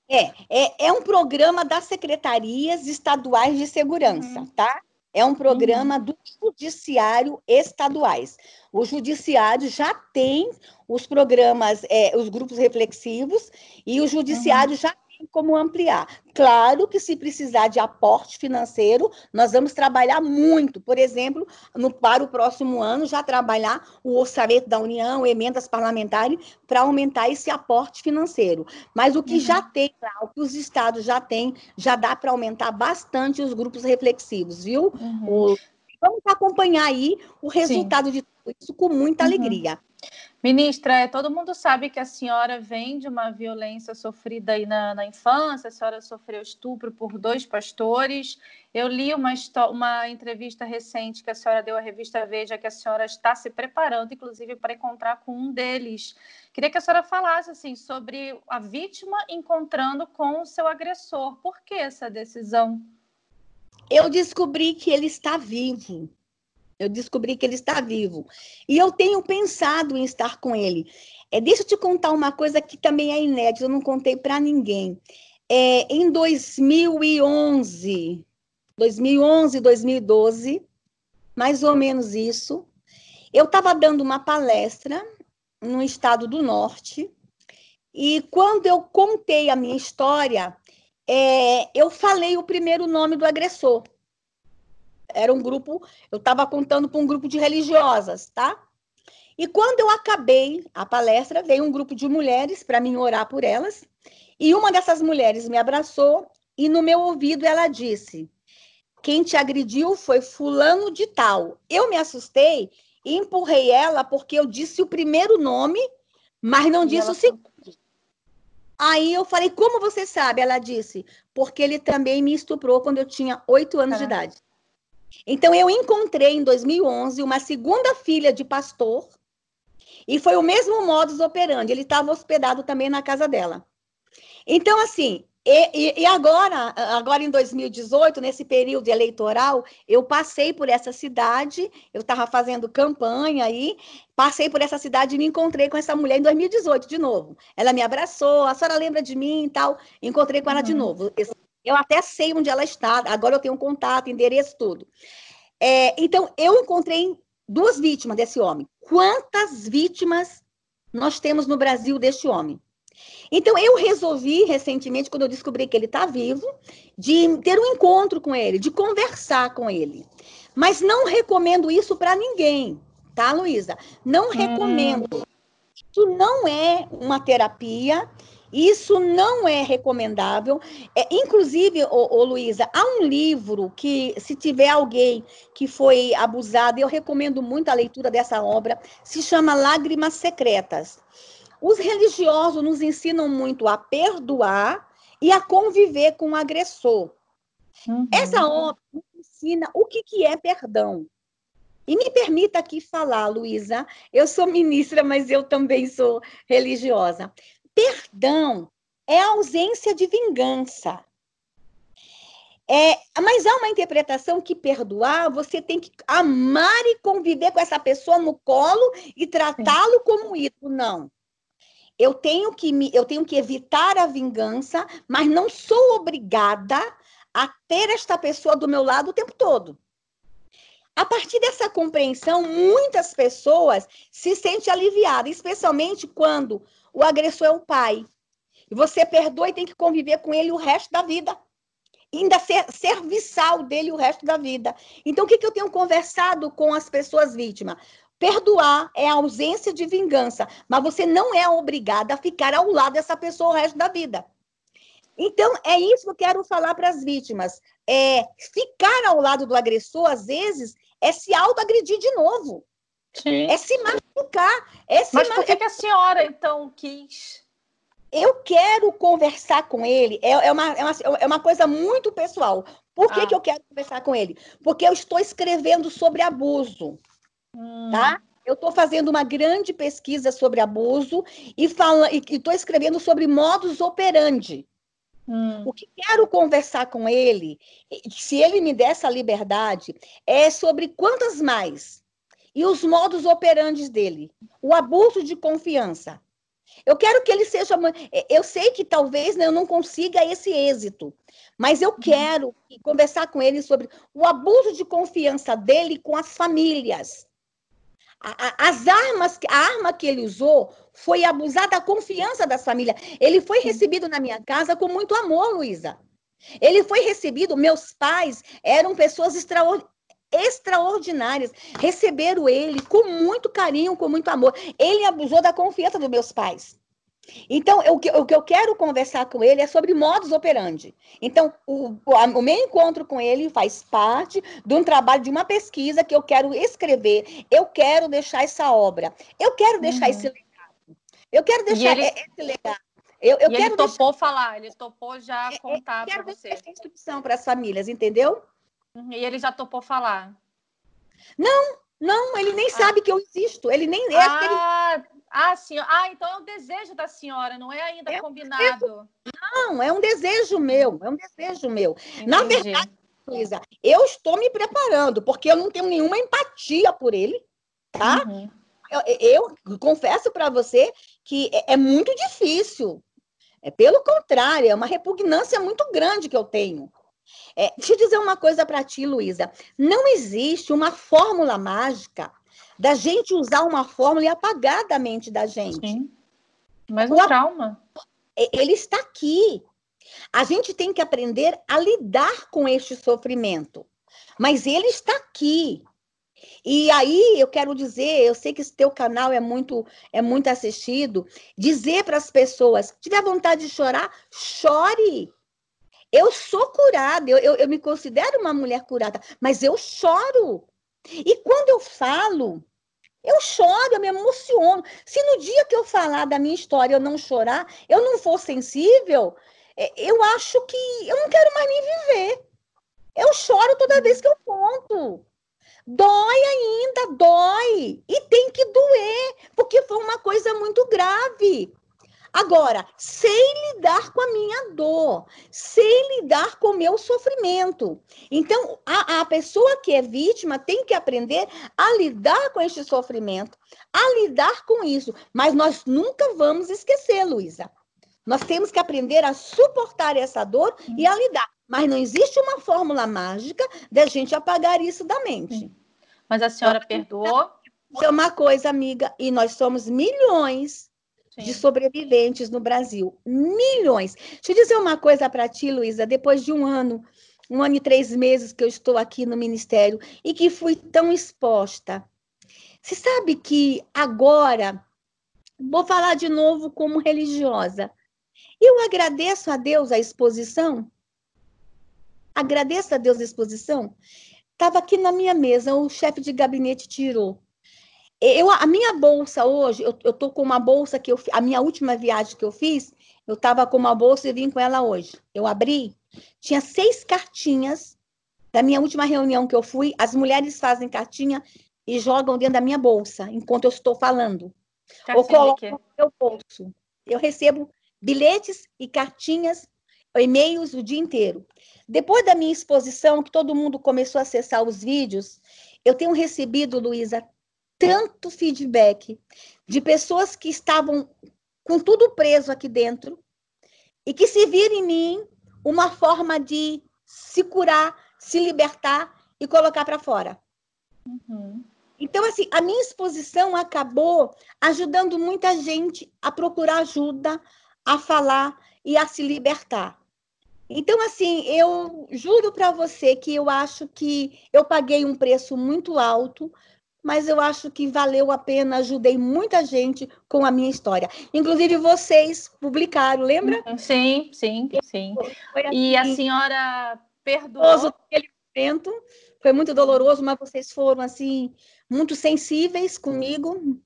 É, é, é um programa das secretarias estaduais de segurança, uhum. tá? É um programa uhum. do judiciário estaduais. O judiciário já tem os programas, é, os grupos reflexivos, e o judiciário uhum. já como ampliar. Claro que se precisar de aporte financeiro, nós vamos trabalhar muito. Por exemplo, no, para o próximo ano, já trabalhar o orçamento da União, emendas parlamentares, para aumentar esse aporte financeiro. Mas o que uhum. já tem o que os estados já têm, já dá para aumentar bastante os grupos reflexivos, viu? Uhum. O, vamos acompanhar aí o resultado Sim. de tudo isso com muita uhum. alegria. Ministra, é, todo mundo sabe que a senhora vem de uma violência sofrida aí na, na infância, a senhora sofreu estupro por dois pastores. Eu li uma, uma entrevista recente que a senhora deu à revista Veja, que a senhora está se preparando, inclusive, para encontrar com um deles. Queria que a senhora falasse assim, sobre a vítima encontrando com o seu agressor. Por que essa decisão? Eu descobri que ele está vivo. Eu descobri que ele está vivo. E eu tenho pensado em estar com ele. É, deixa eu te contar uma coisa que também é inédita, eu não contei para ninguém. É, em 2011, 2011, 2012, mais ou menos isso, eu estava dando uma palestra no estado do Norte, e quando eu contei a minha história, é, eu falei o primeiro nome do agressor era um grupo, eu estava contando para um grupo de religiosas, tá? E quando eu acabei a palestra, veio um grupo de mulheres para mim orar por elas, e uma dessas mulheres me abraçou e no meu ouvido ela disse: Quem te agrediu foi fulano de tal. Eu me assustei e empurrei ela porque eu disse o primeiro nome, mas não e disse o segundo. Aí eu falei, como você sabe? Ela disse, porque ele também me estuprou quando eu tinha oito anos Caraca. de idade. Então, eu encontrei em 2011 uma segunda filha de pastor, e foi o mesmo modus operandi. Ele estava hospedado também na casa dela. Então, assim, e, e, agora, agora em 2018, nesse período eleitoral, eu passei por essa cidade, eu estava fazendo campanha aí, passei por essa cidade e me encontrei com essa mulher em 2018 de novo. Ela me abraçou, a senhora lembra de mim e tal, encontrei com ela uhum. de novo. Eu até sei onde ela está, agora eu tenho um contato, endereço, tudo. É, então, eu encontrei duas vítimas desse homem. Quantas vítimas nós temos no Brasil deste homem? Então, eu resolvi recentemente, quando eu descobri que ele está vivo, de ter um encontro com ele, de conversar com ele. Mas não recomendo isso para ninguém, tá, Luísa? Não hum. recomendo. Isso não é uma terapia Isso não é recomendável. É, inclusive, ô, ô, Luísa, há um livro que, se tiver alguém que foi abusado, eu recomendo muito a leitura dessa obra, se chama Lágrimas Secretas. Os religiosos nos ensinam muito a perdoar e a conviver com o agressor. Uhum. Essa obra nos ensina o que, que é perdão. E me permita aqui falar, Luísa, eu sou ministra, mas eu também sou religiosa. Perdão é ausência de vingança. É, mas há uma interpretação que perdoar, você tem que amar e conviver com essa pessoa no colo e tratá-lo como ídolo. Não. Eu tenho, que me, eu tenho que evitar a vingança, mas não sou obrigada a ter esta pessoa do meu lado o tempo todo. A partir dessa compreensão, muitas pessoas se sentem aliviadas, especialmente quando o agressor é o pai. E você perdoa e tem que conviver com ele o resto da vida. E ainda ser serviçal dele o resto da vida. Então, o que, que eu tenho conversado com as pessoas vítimas? Perdoar é a ausência de vingança, mas você não é obrigada a ficar ao lado dessa pessoa o resto da vida. Então, é isso que eu quero falar para as vítimas. É, ficar ao lado do agressor, às vezes, é se autoagredir de novo. Sim. É se machucar. É se Mas por que, que a senhora, então, quis? Eu quero conversar com ele. É, é, uma, é, uma, é uma coisa muito pessoal. Por que, ah. que eu quero conversar com ele? Porque eu estou escrevendo sobre abuso. Hum. Tá? Eu estou fazendo uma grande pesquisa sobre abuso e estou escrevendo sobre modus operandi. Hum. O que quero conversar com ele, se ele me der essa liberdade, é sobre quantas mais e os modos operantes dele, o abuso de confiança. Eu quero que ele seja. Eu sei que talvez eu não consiga esse êxito, mas eu uhum. quero conversar com ele sobre o abuso de confiança dele com as famílias. As armas, a arma que ele usou foi abusar da confiança das famílias. Ele foi recebido na minha casa com muito amor, Luísa. Ele foi recebido, meus pais eram pessoas extraordinárias, receberam ele com muito carinho, com muito amor. Ele abusou da confiança dos meus pais. Então, o que, o que eu quero conversar com ele é sobre modus operandi. Então, o, o, meu encontro com ele faz parte de um trabalho, de uma pesquisa que eu quero escrever. Eu quero deixar essa obra. Eu quero deixar uhum. esse legado. Eu quero deixar ele... esse legado. Eu, eu quero ele topou deixar... falar, ele topou já é, é, contar para você. Essa instrução para as famílias, entendeu? Uhum. E ele já topou falar? Não, não, ele nem ah. sabe que eu existo. Ele nem. Ah, ele... Ah, sim. Ah, então é um desejo da senhora, não é ainda é combinado. Um não, é um desejo meu, é um desejo meu. Entendi. Na verdade, Luísa, eu estou me preparando, porque eu não tenho nenhuma empatia por ele, tá? Uhum. Eu, eu, confesso para você que é, é muito difícil. É pelo contrário, é uma repugnância muito grande que eu tenho. É, deixa eu dizer uma coisa para ti, Luísa. Não existe uma fórmula mágica da gente usar uma fórmula e apagar da mente da gente. Sim. Mas o trauma. Ele está aqui. A gente tem que aprender a lidar com este sofrimento. Mas ele está aqui. E aí eu quero dizer, eu sei que esse teu canal é muito é muito assistido, dizer para as pessoas, tiver vontade de chorar, chore. Eu sou curada, eu, eu, eu me considero uma mulher curada, mas eu choro. E quando eu falo, eu choro, eu me emociono. Se no dia que eu falar da minha história eu não chorar, eu não for sensível, é, eu acho que eu não quero mais nem viver. Eu choro toda vez que eu conto. Dói ainda, dói. E tem que doer, porque foi uma coisa muito grave. Agora, sei lidar com a minha dor, sei lidar com o meu sofrimento. Então, a, a pessoa que é vítima tem que aprender a lidar com este sofrimento, a lidar com isso. Mas nós nunca vamos esquecer, Luísa. Nós temos que aprender a suportar essa dor e a lidar. Mas não existe uma fórmula mágica da gente apagar isso da mente. Mas a senhora então, perdoou? É uma coisa, amiga, e nós somos milhões Sim. de sobreviventes no Brasil. Milhões. Deixa eu dizer uma coisa para ti, Luísa. Depois de um ano, um ano e três meses que eu estou aqui no Ministério e que fui tão exposta. Você sabe que agora, vou falar de novo como religiosa, Eu agradeço a Deus a exposição. Agradeço a Deus a exposição. Estava aqui na minha mesa, o chefe de gabinete tirou. Eu, a minha bolsa hoje, eu estou com uma bolsa que eu, a minha última viagem que eu fiz, eu estava com uma bolsa e vim com ela hoje. Eu abri, tinha seis cartinhas da minha última reunião que eu fui. As mulheres fazem cartinha e jogam dentro da minha bolsa enquanto eu estou falando. Cartinha Ou colocam no meu bolso. Eu recebo bilhetes e cartinhas, e-mails o dia inteiro. Depois da minha exposição, que todo mundo começou a acessar os vídeos, eu tenho recebido, Luísa, tanto feedback de pessoas que estavam com tudo preso aqui dentro e que se viram em mim uma forma de se curar, se libertar e colocar para fora. Uhum. Então, assim, a minha exposição acabou ajudando muita gente a procurar ajuda, a falar e a se libertar. Então, assim, eu juro para você que eu acho que eu paguei um preço muito alto, mas eu acho que valeu a pena, ajudei muita gente com a minha história. Inclusive, vocês publicaram, lembra? Uhum, sim, sim, sim. Assim, e a assim, senhora perdoou? Aquele momento, foi muito doloroso, mas vocês foram, assim, muito sensíveis comigo,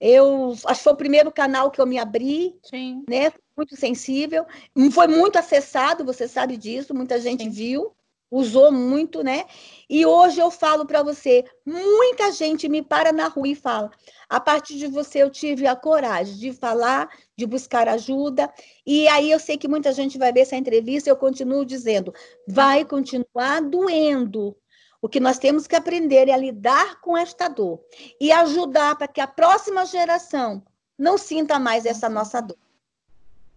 eu acho que foi o primeiro canal que eu me abri, Sim. né? Muito sensível. Foi muito acessado, você sabe disso, muita gente Sim. viu, usou muito, né? E hoje eu falo para você, muita gente me para na rua e fala: a partir de você eu tive a coragem de falar, de buscar ajuda. E aí eu sei que muita gente vai ver essa entrevista, eu continuo dizendo, vai continuar doendo, o que nós temos que aprender é lidar com esta dor e ajudar para que a próxima geração não sinta mais essa nossa dor.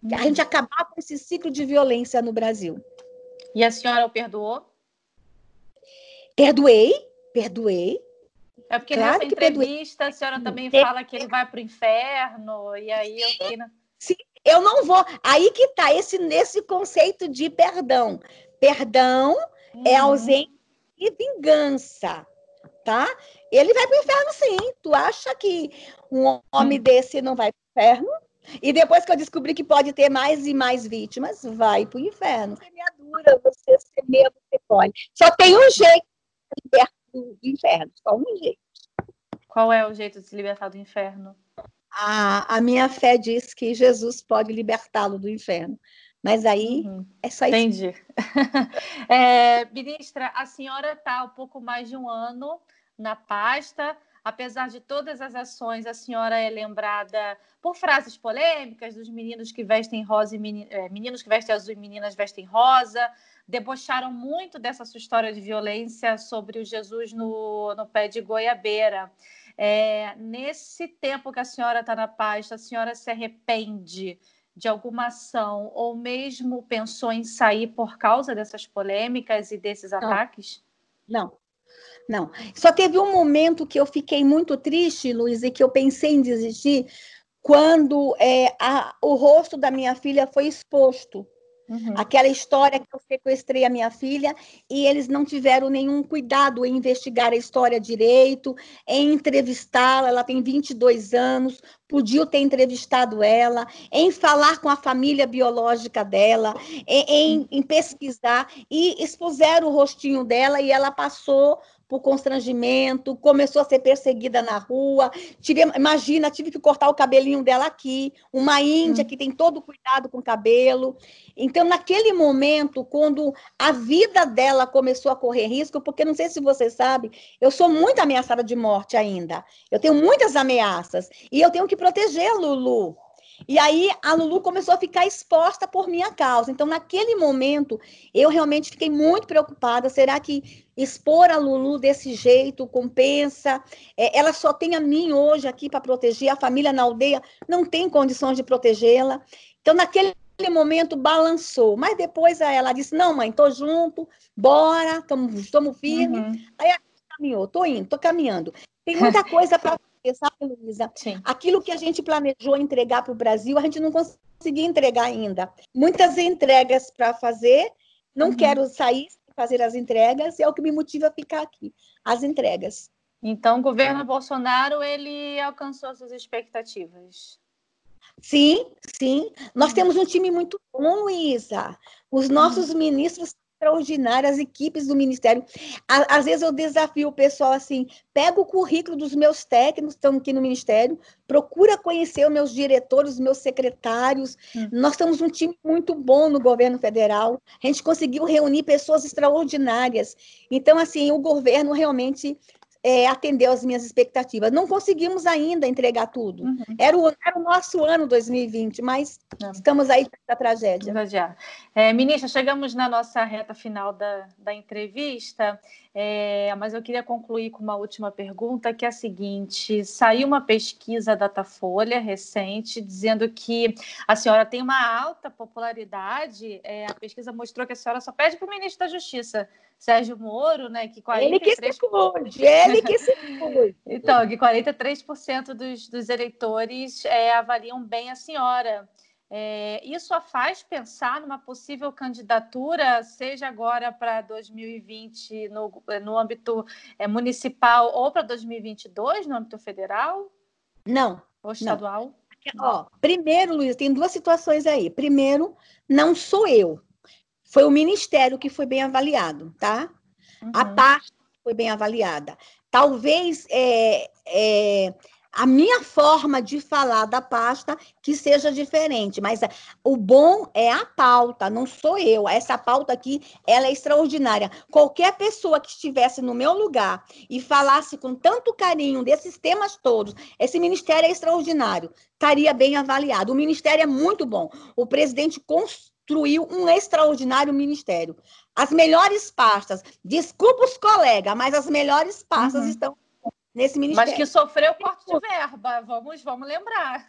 Que a gente acabar com esse ciclo de violência no Brasil. E a senhora o perdoou? Perdoei, perdoei. É porque claro nessa entrevista a senhora também fala que ele vai para o inferno, e aí eu fiquei. Sim, eu não vou. Aí que está esse nesse conceito de perdão. Perdão é uhum. é ausente e vingança, tá? Ele vai para o inferno, sim. Tu acha que um homem hum. desse não vai para o inferno? E depois que eu descobri que pode ter mais e mais vítimas, vai para o inferno. Semeadura, você semeia, você colhe. Só tem um jeito de libertar do inferno, só um jeito. Qual é o jeito de se libertar do inferno? A, a minha fé diz que Jesus pode libertá-lo do inferno. Mas aí uhum. é só isso. Entendi. é, ministra, a senhora está há um pouco mais de um ano na pasta. Apesar de todas as ações, a senhora é lembrada por frases polêmicas dos meninos que vestem rosa e meni, é, meninos que vestem azul e meninas vestem rosa. Debocharam muito dessa sua história de violência sobre o Jesus no, no pé de goiabeira. É, nesse tempo que a senhora está na pasta, a senhora se arrepende de alguma ação ou mesmo pensou em sair por causa dessas polêmicas e desses ataques? Não. Não. Só teve um momento que eu fiquei muito triste, Luiz, e que eu pensei em desistir quando é, a, o rosto da minha filha foi exposto. Uhum. Aquela história que eu sequestrei a minha filha e eles não tiveram nenhum cuidado em investigar a história direito, em entrevistá-la. Ela tem 22 anos, podiam ter entrevistado ela, em falar com a família biológica dela, em, em, em pesquisar e expuseram o rostinho dela e ela passou por constrangimento, começou a ser perseguida na rua. Tive, imagina, tive que cortar o cabelinho dela aqui, uma índia hum. que tem todo cuidado com o cabelo. Então, naquele momento, quando a vida dela começou a correr risco, porque não sei se você sabe, eu sou muito ameaçada de morte ainda. Eu tenho muitas ameaças e eu tenho que proteger a Lulu. E aí a Lulu começou a ficar exposta por minha causa. Então, naquele momento, eu realmente fiquei muito preocupada. Será que expor a Lulu desse jeito compensa? É, ela só tem a mim hoje aqui para proteger, a família na aldeia não tem condições de protegê-la. Então, naquele momento, balançou. Mas depois ela disse: Não, mãe, tô junto, bora, estamos firmes. Uhum. Aí ela caminhou, tô indo, tô caminhando. Tem muita coisa para sabe, Luísa? Aquilo que a gente planejou entregar para o Brasil, a gente não conseguiu entregar ainda. Muitas entregas para fazer, não uhum. quero sair sem fazer as entregas, é o que me motiva a ficar aqui, as entregas. Então, o governo Bolsonaro, ele alcançou suas expectativas? Sim, sim. Nós hum. temos um time muito bom, Luísa. Os nossos hum. ministros extraordinárias, as equipes do Ministério. Às vezes eu desafio o pessoal assim: pega o currículo dos meus técnicos que estão aqui no Ministério, procura conhecer os meus diretores, os meus secretários. Hum. Nós temos um time muito bom no governo federal. A gente conseguiu reunir pessoas extraordinárias. Então, assim, o governo realmente é, atendeu as minhas expectativas. Não conseguimos ainda entregar tudo. Uhum. Era, o, era o nosso ano 2020, mas estamos aí da tragédia. É, ministra, chegamos na nossa reta final da, da entrevista, é, mas eu queria concluir com uma última pergunta, que é a seguinte: saiu uma pesquisa Datafolha recente dizendo que a senhora tem uma alta popularidade. É, a pesquisa mostrou que a senhora só pede para o ministro da Justiça Sérgio Moro, né, que 43... Ele que se cuide, ele que se cuide. então, que 43% dos, dos eleitores é, avaliam bem a senhora. É, isso a faz pensar numa possível candidatura, seja agora para 2020 no, no âmbito é, municipal ou para 2022 no âmbito federal? Não. Ou estadual? Não. Ó, primeiro, Luiz, tem duas situações aí. Primeiro, não sou eu foi o ministério que foi bem avaliado, tá? Uhum. A parte foi bem avaliada. Talvez é, é, a minha forma de falar da pasta que seja diferente, mas o bom é a pauta, não sou eu. Essa pauta aqui, ela é extraordinária. Qualquer pessoa que estivesse no meu lugar e falasse com tanto carinho desses temas todos, esse ministério é extraordinário, estaria bem avaliado. O ministério é muito bom. O presidente construiu um extraordinário ministério. As melhores pastas, desculpa os colegas, mas as melhores pastas uhum. estão nesse ministério. Mas que sofreu corte de verba, vamos, vamos lembrar.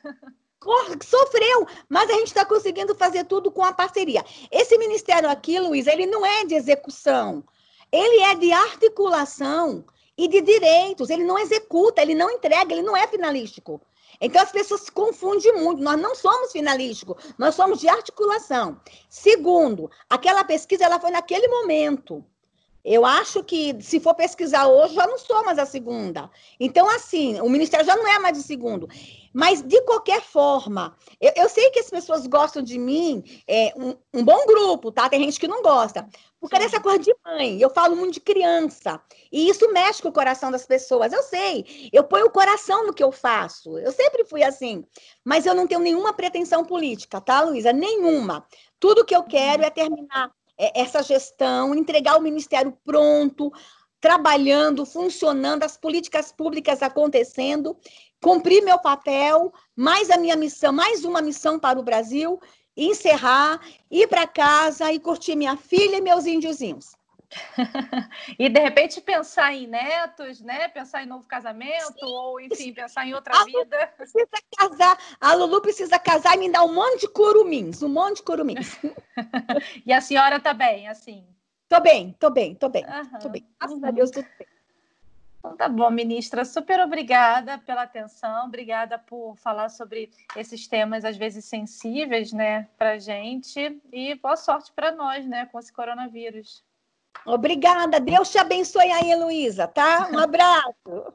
Sofreu, mas a gente está conseguindo fazer tudo com a parceria. Esse ministério aqui, Luiz, ele não é de execução, ele é de articulação e de direitos. Ele não executa, ele não entrega, ele não é finalístico. Então as pessoas se confundem muito. Nós não somos finalísticos, nós somos de articulação. Segundo, aquela pesquisa ela foi naquele momento. Eu acho que se for pesquisar hoje, já não sou mais a segunda. Então, assim, o Ministério já não é mais de segundo. Mas, de qualquer forma, eu, eu sei que as pessoas gostam de mim, é um, um, bom grupo, tá? Tem gente que não gosta. Porque Sim. dessa coisa de mãe, eu falo muito de criança. E isso mexe com o coração das pessoas. Eu sei, eu ponho o coração no que eu faço. Eu sempre fui assim. Mas eu não tenho nenhuma pretensão política, tá, Luísa? Nenhuma. Tudo que eu quero é terminar é, essa gestão, entregar o ministério pronto, trabalhando, funcionando, as políticas públicas acontecendo cumprir meu papel, mais a minha missão, mais uma missão para o Brasil, encerrar, ir para casa e curtir minha filha e meus índiozinhos. E de repente pensar em netos, né? Pensar em novo casamento, Sim. ou enfim, pensar em outra a vida. Precisa casar, a Lulu precisa casar e me dar um monte de curumins, um monte de curumins. e a senhora tá bem, assim? Tô bem, tô bem, tô bem, uhum. tô bem. Graças uhum. a Deus, tudo bem. Então, tá bom, ministra. Super obrigada pela atenção, obrigada por falar sobre esses temas, às vezes sensíveis, né, para gente. E boa sorte para nós, né, com esse coronavírus. Obrigada. Deus te abençoe aí, Heloísa, tá? Um abraço.